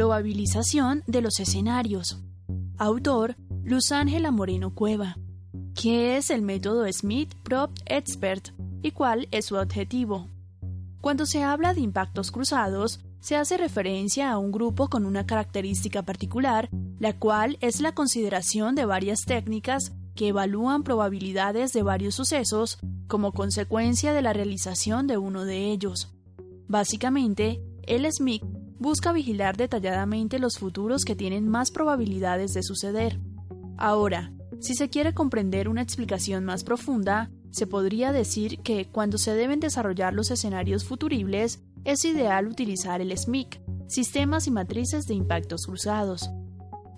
Probabilización de los escenarios. Autor Luz Ángela Moreno Cueva. ¿Qué es el método Smith Prop Expert y cuál es su objetivo? Cuando se habla de impactos cruzados, se hace referencia a un grupo con una característica particular, la cual es la consideración de varias técnicas que evalúan probabilidades de varios sucesos como consecuencia de la realización de uno de ellos. Básicamente, el Smith busca vigilar detalladamente los futuros que tienen más probabilidades de suceder. Ahora, si se quiere comprender una explicación más profunda, se podría decir que cuando se deben desarrollar los escenarios futuribles, es ideal utilizar el SMIC, sistemas y matrices de impactos cruzados.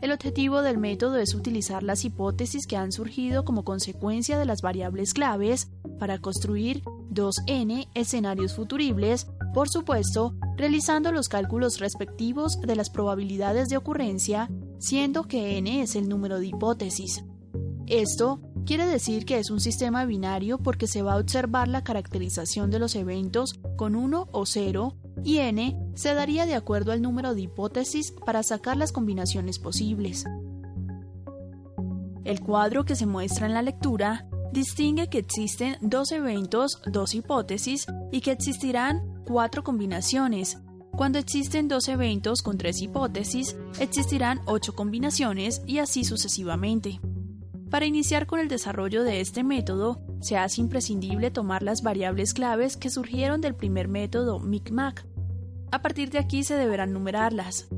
El objetivo del método es utilizar las hipótesis que han surgido como consecuencia de las variables claves para construir 2n escenarios futuribles, por supuesto, realizando los cálculos respectivos de las probabilidades de ocurrencia, siendo que n es el número de hipótesis. Esto quiere decir que es un sistema binario porque se va a observar la caracterización de los eventos con 1 o 0 y n se daría de acuerdo al número de hipótesis para sacar las combinaciones posibles. El cuadro que se muestra en la lectura distingue que existen dos eventos, dos hipótesis y que existirán cuatro combinaciones. Cuando existen dos eventos con tres hipótesis, existirán ocho combinaciones y así sucesivamente. Para iniciar con el desarrollo de este método, se hace imprescindible tomar las variables claves que surgieron del primer método MICMAC. A partir de aquí se deberán numerarlas.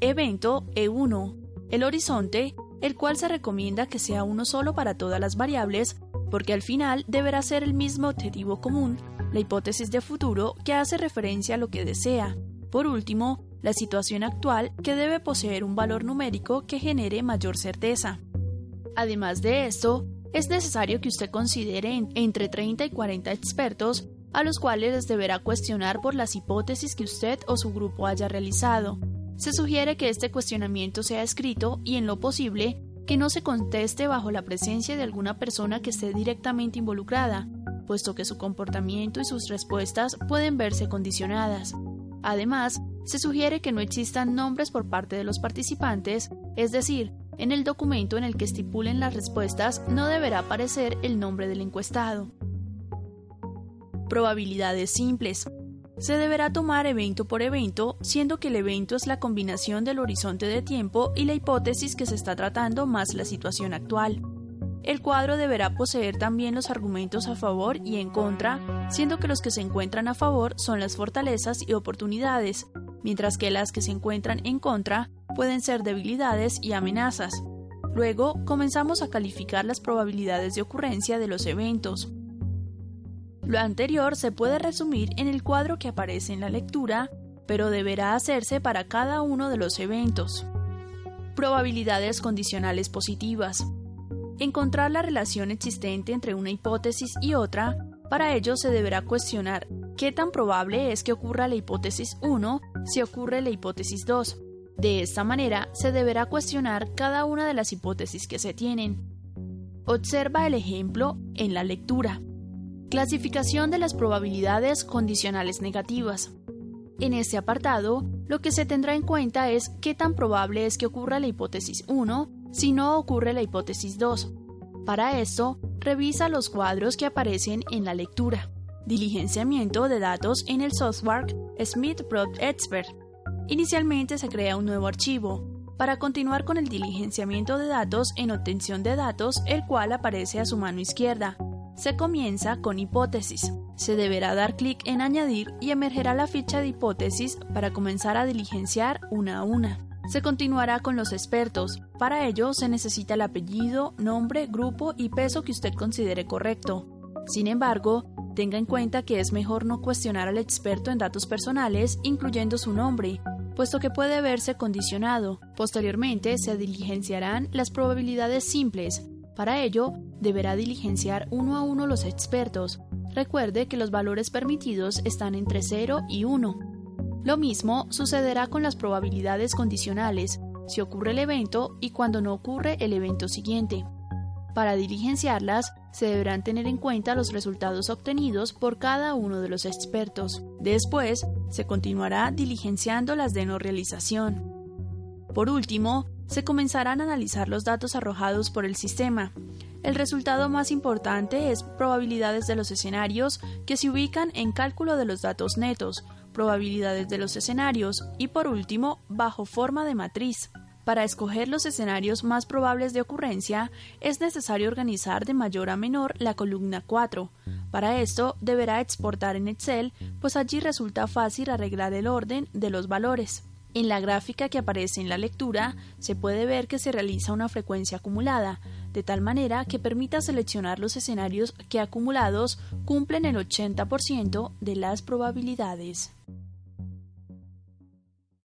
Evento E1, el horizonte, el cual se recomienda que sea uno solo para todas las variables, porque al final deberá ser el mismo objetivo común, la hipótesis de futuro que hace referencia a lo que desea. Por último, la situación actual que debe poseer un valor numérico que genere mayor certeza. Además de esto, es necesario que usted considere entre 30 y 40 expertos a los cuales les deberá cuestionar por las hipótesis que usted o su grupo haya realizado. Se sugiere que este cuestionamiento sea escrito y, en lo posible, que no se conteste bajo la presencia de alguna persona que esté directamente involucrada, puesto que su comportamiento y sus respuestas pueden verse condicionadas. Además, se sugiere que no existan nombres por parte de los participantes, es decir, en el documento en el que estipulen las respuestas no deberá aparecer el nombre del encuestado. Probabilidades simples. Se deberá tomar evento por evento, siendo que el evento es la combinación del horizonte de tiempo y la hipótesis que se está tratando más la situación actual. El cuadro deberá poseer también los argumentos a favor y en contra, siendo que los que se encuentran a favor son las fortalezas y oportunidades, mientras que las que se encuentran en contra pueden ser debilidades y amenazas. Luego comenzamos a calificar las probabilidades de ocurrencia de los eventos. Lo anterior se puede resumir en el cuadro que aparece en la lectura, pero deberá hacerse para cada uno de los eventos. Probabilidades condicionales positivas. Encontrar la relación existente entre una hipótesis y otra, para ello se deberá cuestionar qué tan probable es que ocurra la hipótesis 1 si ocurre la hipótesis 2, de esta manera, se deberá cuestionar cada una de las hipótesis que se tienen. Observa el ejemplo en la lectura. Clasificación de las probabilidades condicionales negativas. En este apartado, lo que se tendrá en cuenta es qué tan probable es que ocurra la hipótesis 1 si no ocurre la hipótesis 2. Para esto, revisa los cuadros que aparecen en la lectura. Diligenciamiento de datos en el software Smith Prop Expert Inicialmente se crea un nuevo archivo, para continuar con el diligenciamiento de datos en obtención de datos, el cual aparece a su mano izquierda. Se comienza con hipótesis. Se deberá dar clic en añadir y emergerá la ficha de hipótesis para comenzar a diligenciar una a una. Se continuará con los expertos. Para ello se necesita el apellido, nombre, grupo y peso que usted considere correcto. Sin embargo, tenga en cuenta que es mejor no cuestionar al experto en datos personales, incluyendo su nombre, puesto que puede verse condicionado. Posteriormente se diligenciarán las probabilidades simples. Para ello, deberá diligenciar uno a uno los expertos. Recuerde que los valores permitidos están entre 0 y 1. Lo mismo sucederá con las probabilidades condicionales, si ocurre el evento y cuando no ocurre el evento siguiente. Para diligenciarlas, se deberán tener en cuenta los resultados obtenidos por cada uno de los expertos. Después, se continuará diligenciando las de no realización. Por último, se comenzarán a analizar los datos arrojados por el sistema. El resultado más importante es probabilidades de los escenarios que se ubican en cálculo de los datos netos, probabilidades de los escenarios y por último, bajo forma de matriz. Para escoger los escenarios más probables de ocurrencia, es necesario organizar de mayor a menor la columna 4. Para esto, deberá exportar en Excel, pues allí resulta fácil arreglar el orden de los valores. En la gráfica que aparece en la lectura, se puede ver que se realiza una frecuencia acumulada, de tal manera que permita seleccionar los escenarios que acumulados cumplen el 80% de las probabilidades.